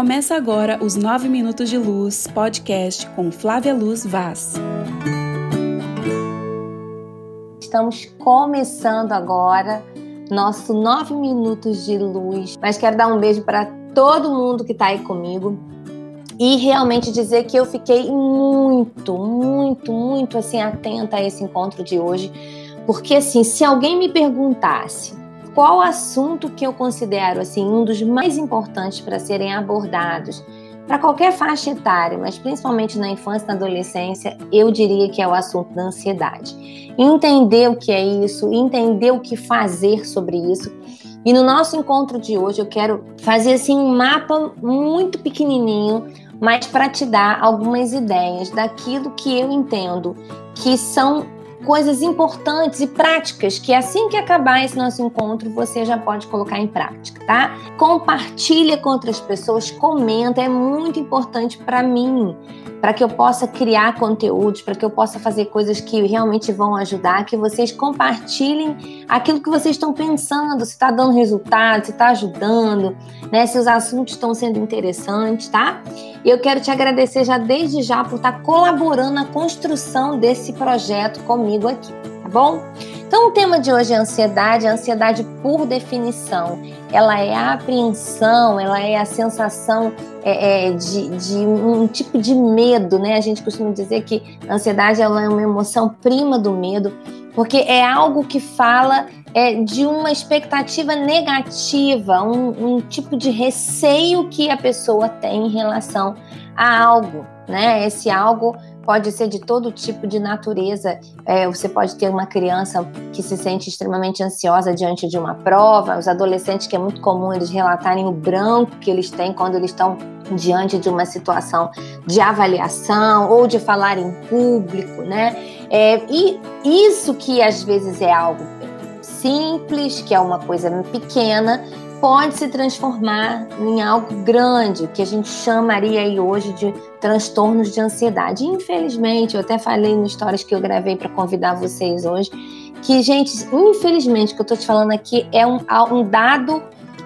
Começa agora os 9 Minutos de Luz podcast com Flávia Luz Vaz. Estamos começando agora nosso 9 Minutos de Luz, mas quero dar um beijo para todo mundo que está aí comigo e realmente dizer que eu fiquei muito, muito, muito assim atenta a esse encontro de hoje, porque assim, se alguém me perguntasse qual assunto que eu considero assim um dos mais importantes para serem abordados para qualquer faixa etária, mas principalmente na infância e na adolescência, eu diria que é o assunto da ansiedade. Entender o que é isso, entender o que fazer sobre isso. E no nosso encontro de hoje eu quero fazer assim um mapa muito pequenininho, mas para te dar algumas ideias daquilo que eu entendo que são coisas importantes e práticas que assim que acabar esse nosso encontro você já pode colocar em prática, tá? Compartilha com outras pessoas, comenta, é muito importante para mim, para que eu possa criar conteúdos, para que eu possa fazer coisas que realmente vão ajudar, que vocês compartilhem aquilo que vocês estão pensando, se está dando resultado, se está ajudando, né? Se os assuntos estão sendo interessantes, tá? E eu quero te agradecer já desde já por estar colaborando na construção desse projeto comigo aqui, tá bom? Então, o tema de hoje é ansiedade. A ansiedade, por definição, ela é a apreensão, ela é a sensação é, é, de, de, um tipo de medo, né? A gente costuma dizer que a ansiedade é uma emoção prima do medo, porque é algo que fala é, de uma expectativa negativa, um, um tipo de receio que a pessoa tem em relação a algo, né? Esse algo pode ser de todo tipo de natureza. É, você pode ter uma criança que se sente extremamente ansiosa diante de uma prova, os adolescentes, que é muito comum eles relatarem o branco que eles têm quando eles estão diante de uma situação de avaliação ou de falar em público, né? É, e isso que às vezes é algo simples, que é uma coisa pequena, pode se transformar em algo grande, que a gente chamaria aí hoje de transtornos de ansiedade. Infelizmente, eu até falei no stories que eu gravei para convidar vocês hoje, que, gente, infelizmente, o que eu estou te falando aqui é um, um dado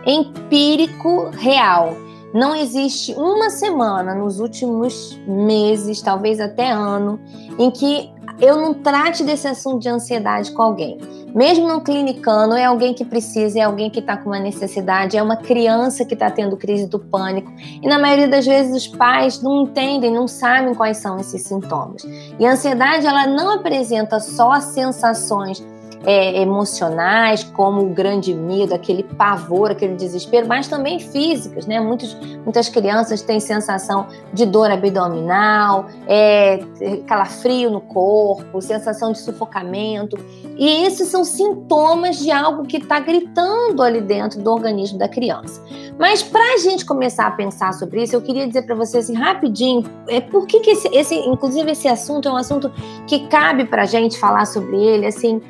empírico real. Não existe uma semana nos últimos meses, talvez até ano, em que eu não trate desse assunto de ansiedade com alguém. Mesmo no clinicano, é alguém que precisa, é alguém que está com uma necessidade, é uma criança que está tendo crise do pânico. E na maioria das vezes os pais não entendem, não sabem quais são esses sintomas. E a ansiedade, ela não apresenta só sensações é, emocionais, como o grande medo, aquele pavor, aquele desespero, mas também físicas, né? Muitos, muitas crianças têm sensação de dor abdominal, é, calafrio no corpo, sensação de sufocamento. E esses são sintomas de algo que está gritando ali dentro do organismo da criança. Mas para a gente começar a pensar sobre isso, eu queria dizer para vocês assim, rapidinho, é por que, que esse, esse, inclusive esse assunto é um assunto que cabe para a gente falar sobre ele, assim,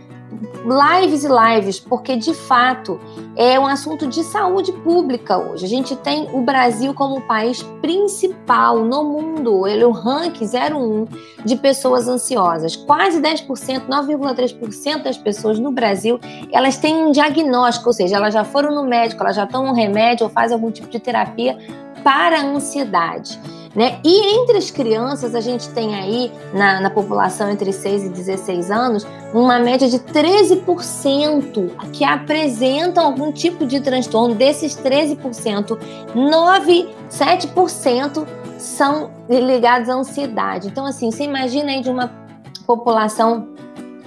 lives e lives, porque de fato é um assunto de saúde pública hoje. A gente tem o Brasil como o país principal no mundo, ele é o ranking 01 de pessoas ansiosas. Quase 10%, 9,3% das pessoas no Brasil, elas têm um diagnóstico, ou seja, elas já foram no médico, elas já tomam um remédio ou fazem algum tipo de terapia para a ansiedade. Né? E entre as crianças, a gente tem aí, na, na população entre 6 e 16 anos, uma média de 13% que apresentam algum tipo de transtorno. Desses 13%, 9, 7% são ligados à ansiedade. Então, assim, você imagina aí de uma população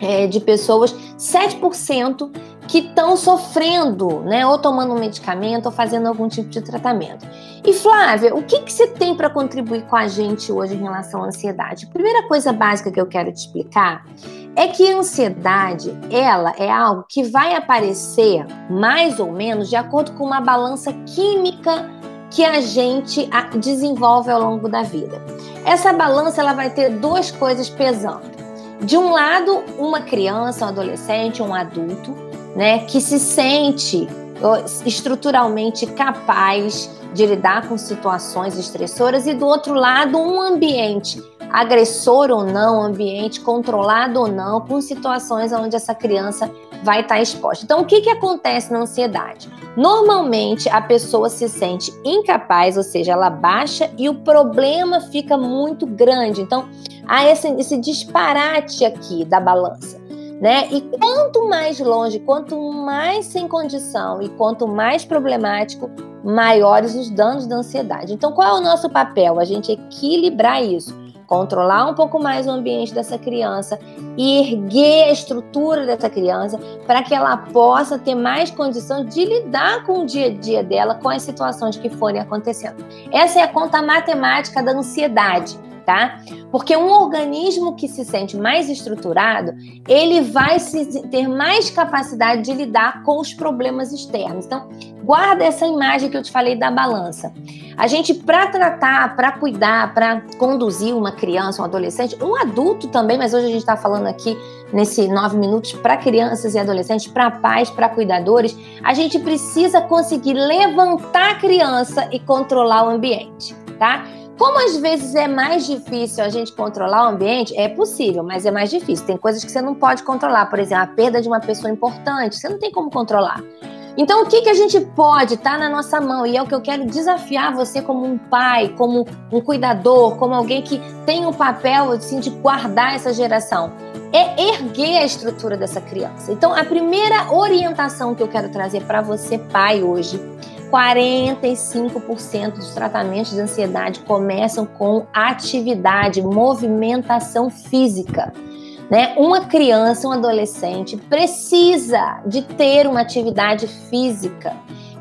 é, de pessoas, 7% que estão sofrendo, né, ou tomando um medicamento ou fazendo algum tipo de tratamento. E Flávia, o que, que você tem para contribuir com a gente hoje em relação à ansiedade? Primeira coisa básica que eu quero te explicar é que a ansiedade, ela é algo que vai aparecer mais ou menos de acordo com uma balança química que a gente desenvolve ao longo da vida. Essa balança ela vai ter duas coisas pesando. De um lado, uma criança, um adolescente, um adulto, né, que se sente estruturalmente capaz de lidar com situações estressoras e do outro lado um ambiente agressor ou não, ambiente controlado ou não, com situações onde essa criança vai estar exposta. Então, o que, que acontece na ansiedade? Normalmente a pessoa se sente incapaz, ou seja, ela baixa e o problema fica muito grande. Então, há esse, esse disparate aqui da balança. Né? E quanto mais longe, quanto mais sem condição e quanto mais problemático, maiores os danos da ansiedade. Então, qual é o nosso papel? A gente equilibrar isso controlar um pouco mais o ambiente dessa criança e erguer a estrutura dessa criança para que ela possa ter mais condição de lidar com o dia a dia dela, com as situações que forem acontecendo. Essa é a conta matemática da ansiedade tá? Porque um organismo que se sente mais estruturado, ele vai ter mais capacidade de lidar com os problemas externos. Então, guarda essa imagem que eu te falei da balança. A gente, para tratar, para cuidar, para conduzir uma criança, um adolescente, um adulto também, mas hoje a gente está falando aqui nesse nove minutos para crianças e adolescentes, para pais, para cuidadores, a gente precisa conseguir levantar a criança e controlar o ambiente, tá? Como às vezes é mais difícil a gente controlar o ambiente, é possível, mas é mais difícil. Tem coisas que você não pode controlar, por exemplo, a perda de uma pessoa importante, você não tem como controlar. Então, o que, que a gente pode estar tá na nossa mão? E é o que eu quero desafiar você como um pai, como um cuidador, como alguém que tem o um papel assim, de guardar essa geração. É erguer a estrutura dessa criança. Então, a primeira orientação que eu quero trazer para você, pai, hoje, 45% dos tratamentos de ansiedade começam com atividade, movimentação física. Né? Uma criança, um adolescente precisa de ter uma atividade física.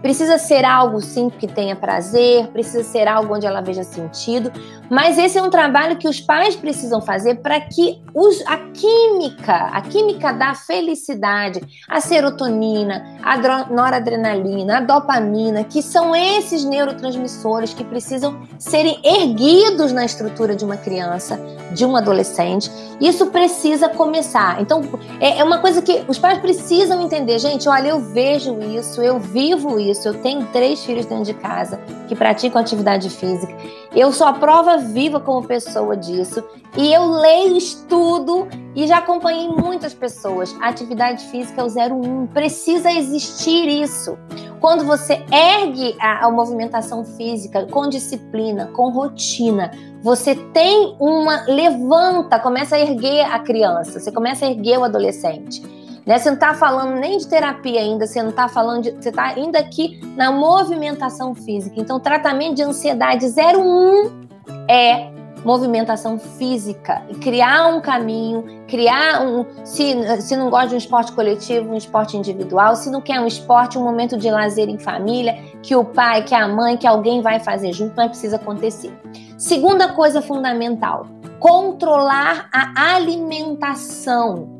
Precisa ser algo sim que tenha prazer, precisa ser algo onde ela veja sentido, mas esse é um trabalho que os pais precisam fazer para que os, a química, a química da felicidade, a serotonina, a noradrenalina, a dopamina, que são esses neurotransmissores que precisam serem erguidos na estrutura de uma criança, de um adolescente, isso precisa começar. Então, é, é uma coisa que os pais precisam entender, gente. Olha, eu vejo isso, eu vivo isso, eu tenho três filhos dentro de casa que praticam atividade física. Eu sou a prova viva como pessoa disso. E eu leio, estudo e já acompanhei muitas pessoas. Atividade física é o 01. Precisa existir isso. Quando você ergue a, a movimentação física com disciplina, com rotina, você tem uma. levanta, começa a erguer a criança, você começa a erguer o adolescente. Né? Você não está falando nem de terapia ainda, você não está falando de. Você está ainda aqui na movimentação física. Então, tratamento de ansiedade 01 é movimentação física e criar um caminho, criar um. Se, se não gosta de um esporte coletivo, um esporte individual, se não quer um esporte, um momento de lazer em família, que o pai, que a mãe, que alguém vai fazer junto, mas precisa acontecer. Segunda coisa fundamental: controlar a alimentação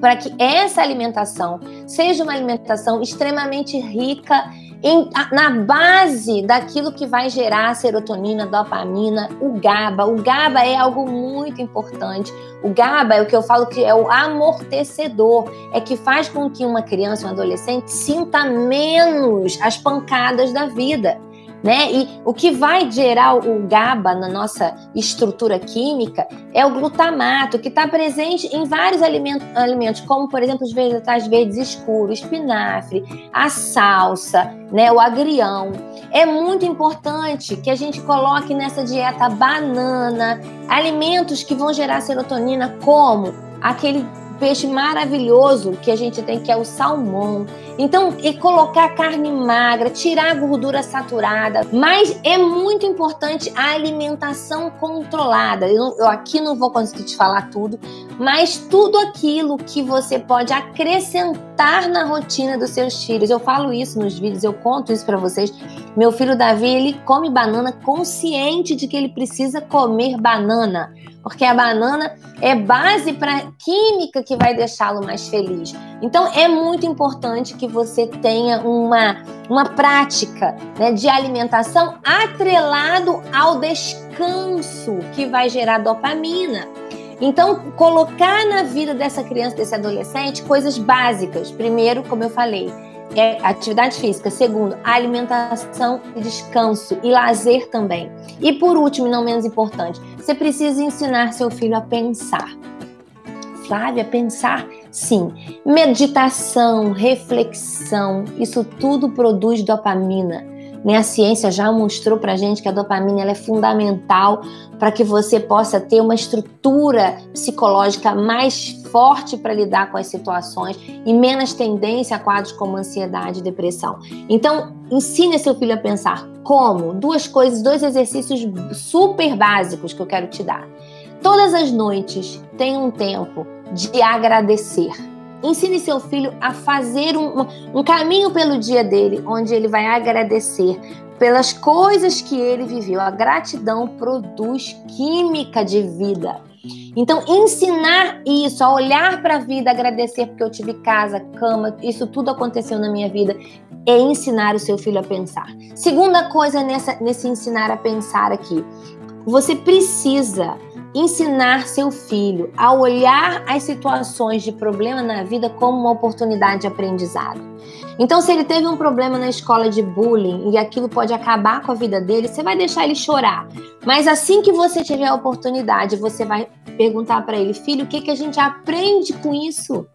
para que essa alimentação seja uma alimentação extremamente rica em, na base daquilo que vai gerar serotonina, dopamina, o GABA. O GABA é algo muito importante. O GABA é o que eu falo que é o amortecedor, é que faz com que uma criança, um adolescente sinta menos as pancadas da vida né? E o que vai gerar o GABA na nossa estrutura química é o glutamato, que está presente em vários alimentos, como por exemplo os vegetais verdes escuros, espinafre, a salsa, né? O agrião. É muito importante que a gente coloque nessa dieta banana, alimentos que vão gerar serotonina, como aquele peixe maravilhoso que a gente tem, que é o salmão. Então, e colocar carne magra, tirar a gordura saturada. Mas é muito importante a alimentação controlada. Eu, eu aqui não vou conseguir te falar tudo, mas tudo aquilo que você pode acrescentar na rotina dos seus filhos. Eu falo isso nos vídeos, eu conto isso para vocês. Meu filho Davi, ele come banana consciente de que ele precisa comer banana porque a banana é base para química que vai deixá-lo mais feliz. Então é muito importante que você tenha uma, uma prática né, de alimentação atrelado ao descanso que vai gerar dopamina. Então, colocar na vida dessa criança, desse adolescente, coisas básicas. Primeiro, como eu falei, é atividade física. Segundo, alimentação e descanso e lazer também. E por último, não menos importante, você precisa ensinar seu filho a pensar. Flávia, pensar Sim, meditação, reflexão, isso tudo produz dopamina. Né? A ciência já mostrou para gente que a dopamina é fundamental para que você possa ter uma estrutura psicológica mais forte para lidar com as situações e menos tendência a quadros como ansiedade e depressão. Então, ensine seu filho a pensar como duas coisas, dois exercícios super básicos que eu quero te dar. Todas as noites tem um tempo de agradecer. Ensine seu filho a fazer um, um, caminho pelo dia dele, onde ele vai agradecer pelas coisas que ele viveu. A gratidão produz química de vida. Então, ensinar isso, a olhar para a vida, agradecer porque eu tive casa, cama, isso tudo aconteceu na minha vida, é ensinar o seu filho a pensar. Segunda coisa nessa, nesse ensinar a pensar aqui, você precisa ensinar seu filho a olhar as situações de problema na vida como uma oportunidade de aprendizado. Então, se ele teve um problema na escola de bullying e aquilo pode acabar com a vida dele, você vai deixar ele chorar. Mas assim que você tiver a oportunidade, você vai perguntar para ele, filho, o que, que a gente aprende com isso?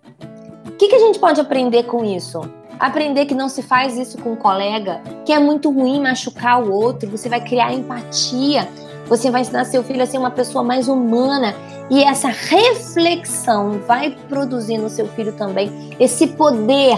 O que, que a gente pode aprender com isso? Aprender que não se faz isso com um colega, que é muito ruim machucar o outro, você vai criar empatia você vai ensinar seu filho a ser uma pessoa mais humana e essa reflexão vai produzir no seu filho também esse poder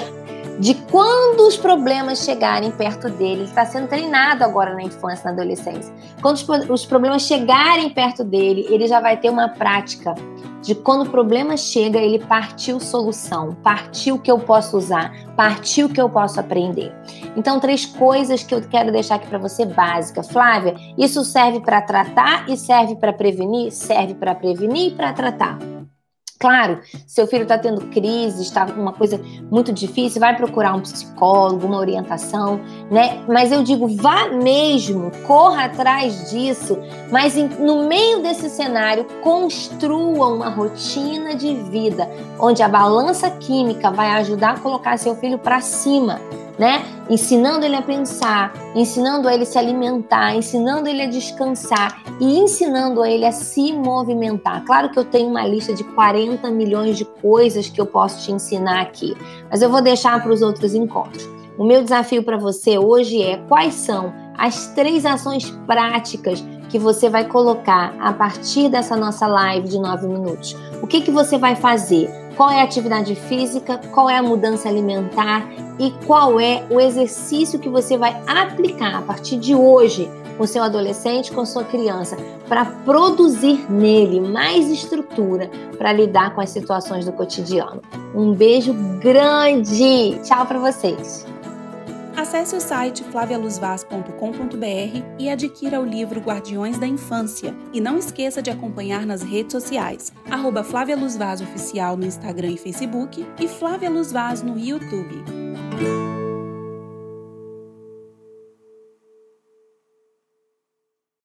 de quando os problemas chegarem perto dele, ele está sendo treinado agora na infância, na adolescência. Quando os, problemas chegarem perto dele, ele já vai ter uma prática de quando o problema chega, ele partiu solução, partiu o que eu posso usar, partiu o que eu posso aprender. Então, três coisas que eu quero deixar aqui para você básica. Flávia, isso serve para tratar e serve para prevenir? Serve para prevenir e para tratar. Claro, seu filho está tendo crise, está uma coisa muito difícil, vai procurar um psicólogo, uma orientação, né? Mas eu digo, vá mesmo, corra atrás disso, mas no meio desse cenário, construa uma rotina de vida onde a balança química vai ajudar a colocar seu filho para cima né? Ensinando ele a pensar, ensinando ele a se alimentar, ensinando ele a descansar e ensinando ele a se movimentar. Claro que eu tenho uma lista de 40 milhões de coisas que eu posso te ensinar aqui, mas eu vou deixar para os outros encontros. O meu desafio para você hoje é quais são as três ações práticas que você vai colocar a partir dessa nossa live de nove minutos. O que, que você vai fazer? Qual é a atividade física? Qual é a mudança alimentar? E qual é o exercício que você vai aplicar a partir de hoje com seu adolescente, com sua criança, para produzir nele mais estrutura para lidar com as situações do cotidiano. Um beijo grande! Tchau para vocês! Acesse o site flavialuzvaz.com.br e adquira o livro Guardiões da Infância. E não esqueça de acompanhar nas redes sociais, arroba Flávia Luz Vaz Oficial no Instagram e Facebook e Flávia Luz Vaz no YouTube.